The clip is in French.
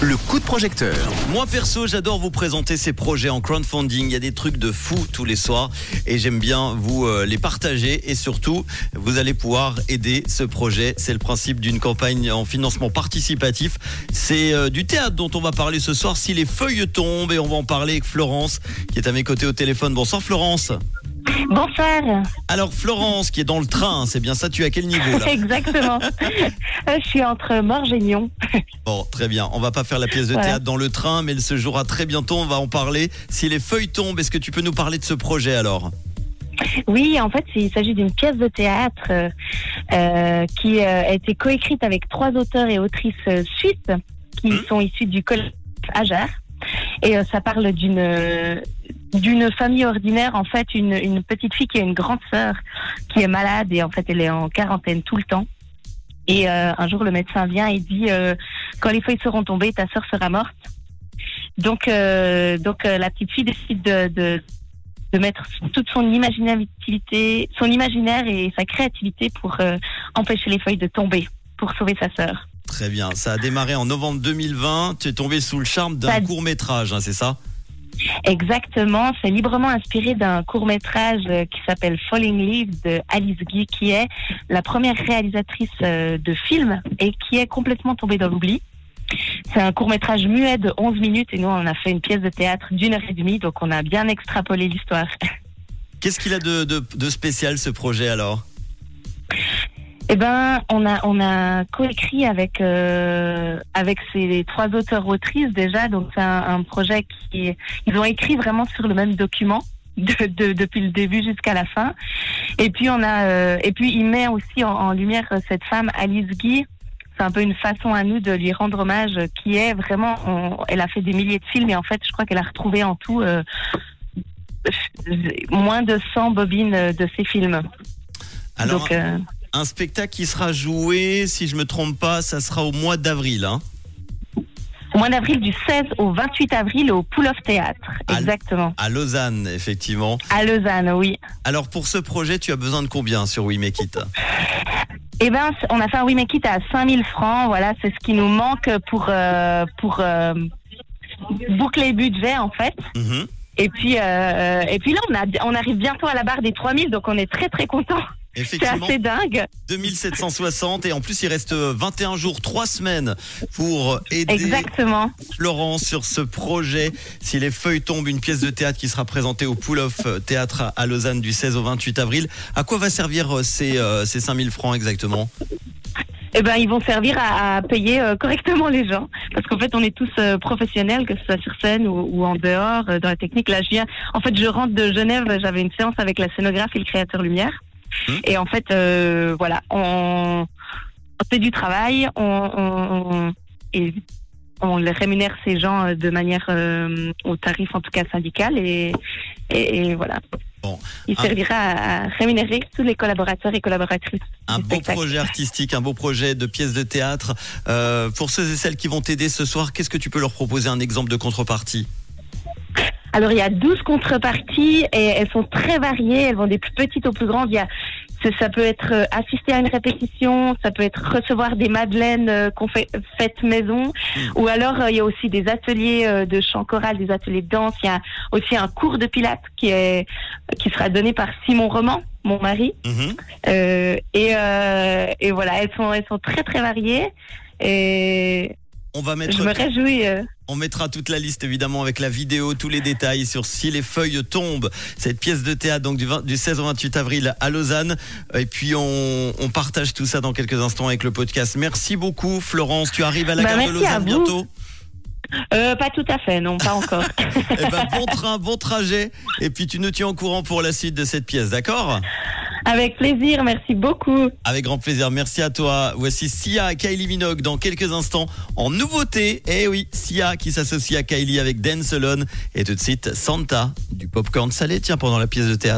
Le coup de projecteur. Moi perso, j'adore vous présenter ces projets en crowdfunding. Il y a des trucs de fou tous les soirs et j'aime bien vous euh, les partager et surtout, vous allez pouvoir aider ce projet. C'est le principe d'une campagne en financement participatif. C'est euh, du théâtre dont on va parler ce soir si les feuilles tombent et on va en parler avec Florence qui est à mes côtés au téléphone. Bonsoir Florence. Bonsoir. Alors Florence qui est dans le train, c'est bien ça, tu es à quel niveau là Exactement. Euh, je suis entre Morges et Lyon. Bon, très bien. On va pas faire la pièce de théâtre dans le train, mais elle se jouera très bientôt. On va en parler. Si les feuilles tombent, est-ce que tu peux nous parler de ce projet alors? Oui, en fait, il s'agit d'une pièce de théâtre euh, qui euh, a été coécrite avec trois auteurs et autrices euh, suisses qui Mhm. sont issus du collège Ager. Et ça parle d'une d'une famille ordinaire, en fait, une, une petite fille qui a une grande sœur qui est malade et en fait, elle est en quarantaine tout le temps. Et euh, un jour, le médecin vient et dit euh, quand les feuilles seront tombées, ta sœur sera morte. Donc, euh, donc la petite fille décide de, de, de mettre toute son imaginativité, son imaginaire et sa créativité pour empêcher les feuilles de tomber, pour sauver sa sœur. Très bien. Ça a démarré en novembre 2020. Tu es tombé sous le charme d'un Ça- court métrage, c'est ça? Exactement, c'est librement inspiré d'un court métrage euh, qui s'appelle Falling Leaves de Alice Guy, qui est la première réalisatrice euh, de film et qui est complètement tombée dans l'oubli. C'est un court métrage muet de 11 minutes et nous on a fait une pièce de théâtre d'une heure et demie, donc on a bien extrapolé l'histoire. Qu'est-ce qu'il a de, de- de spécial ce projet alors? Eh ben, on a on a coécrit avec euh, avec ces trois auteurs autrices déjà, donc c'est un, un projet qui ils ont écrit vraiment sur le même document de, de- depuis le début jusqu'à la fin. Et puis on a euh, et puis il met aussi en, en lumière cette femme Alice Guy. C'est un peu une façon à nous de lui rendre hommage, qui est vraiment. on- elle a fait des milliers de films et en fait, je crois qu'elle a retrouvé en tout. euh, moins de 100 bobines de ses films. Alors, Donc, euh, un spectacle qui sera joué, si je me trompe pas, ça sera au mois d'avril. Hein Au mois d'avril, du 16 au 28 avril, au Pool of Théâtre. Exactement. à Lausanne, effectivement. À Lausanne, oui. Alors pour ce projet, tu as besoin de combien sur We Make It Eh c- on a fait un We Make It à 5000 francs. Voilà, c'est ce qui nous manque pour, euh, pour euh, boucler le budget, en fait. Mhm. Et puis, euh, et puis là, on, a, on arrive bientôt à la barre des 3000, donc on est très, très contents. C'est Effectivement. assez dingue. 2760 et en plus il reste 21 jours, 3 semaines pour aider Exactement. Florence sur ce projet. Si les feuilles tombent, une pièce de théâtre qui sera présentée au Pool of Théâtre à Lausanne du 16 au 28 avril. À quoi va servir euh, ces, euh, ces 5000 francs exactement? Eh ben, ils vont servir à, à payer euh, correctement les gens, parce qu'en fait, on est tous euh, professionnels, que ce soit sur scène ou, ou en dehors, euh, dans la technique. Là, je viens. En fait, je rentre de Genève. J'avais une séance avec la scénographe et le créateur lumière. Hmm. Et en fait, euh, voilà, on, on fait du travail, on, et on rémunère ces gens euh, de manière euh, au tarif en tout cas syndical et, et, et voilà. Bon. Il servira à, à rémunérer tous les collaborateurs et collaboratrices. Un beau spectacle. projet artistique, un beau projet de pièce de théâtre. Euh, pour ceux et celles qui vont t'aider ce soir, qu'est-ce que tu peux leur proposer un exemple de contrepartie? Alors, il y a 12 contreparties et elles sont très variées. Elles vont des plus petites aux plus grandes. Il y a, ça, peut être euh, assister à une répétition, ça peut être recevoir des madeleines euh, qu'on fait faites maison, ou alors euh, il y a aussi des ateliers euh, de chant choral, des ateliers de danse. Il y a aussi un cours de pilates qui est qui sera donné par Simon Roman, mon mari. Mhm. Euh, et, euh, et voilà, elles sont elles sont très très variées. Et On va mettre je me réjouis. On mettra toute la liste évidemment avec la vidéo, tous les détails sur Si les feuilles tombent, cette pièce de théâtre donc du, 20 du 16 au 28 avril à Lausanne. Et puis on, on partage tout ça dans quelques instants avec le podcast. Merci beaucoup Florence, tu arrives à la Bah, gare de Lausanne bientôt. euh, pas tout à fait, non, pas encore. Eh ben, bon train, bon trajet. Et puis tu nous tiens au courant pour la suite de cette pièce, d'accord? Avec plaisir, merci beaucoup. Avec grand plaisir, merci à toi. Voici Sia Kylie Minogue dans quelques instants en nouveauté. Eh oui, Sia qui s'associe à Kylie avec Dance Alone. Et tout de suite, Santa du popcorn salé, tiens, pendant la pièce de théâtre.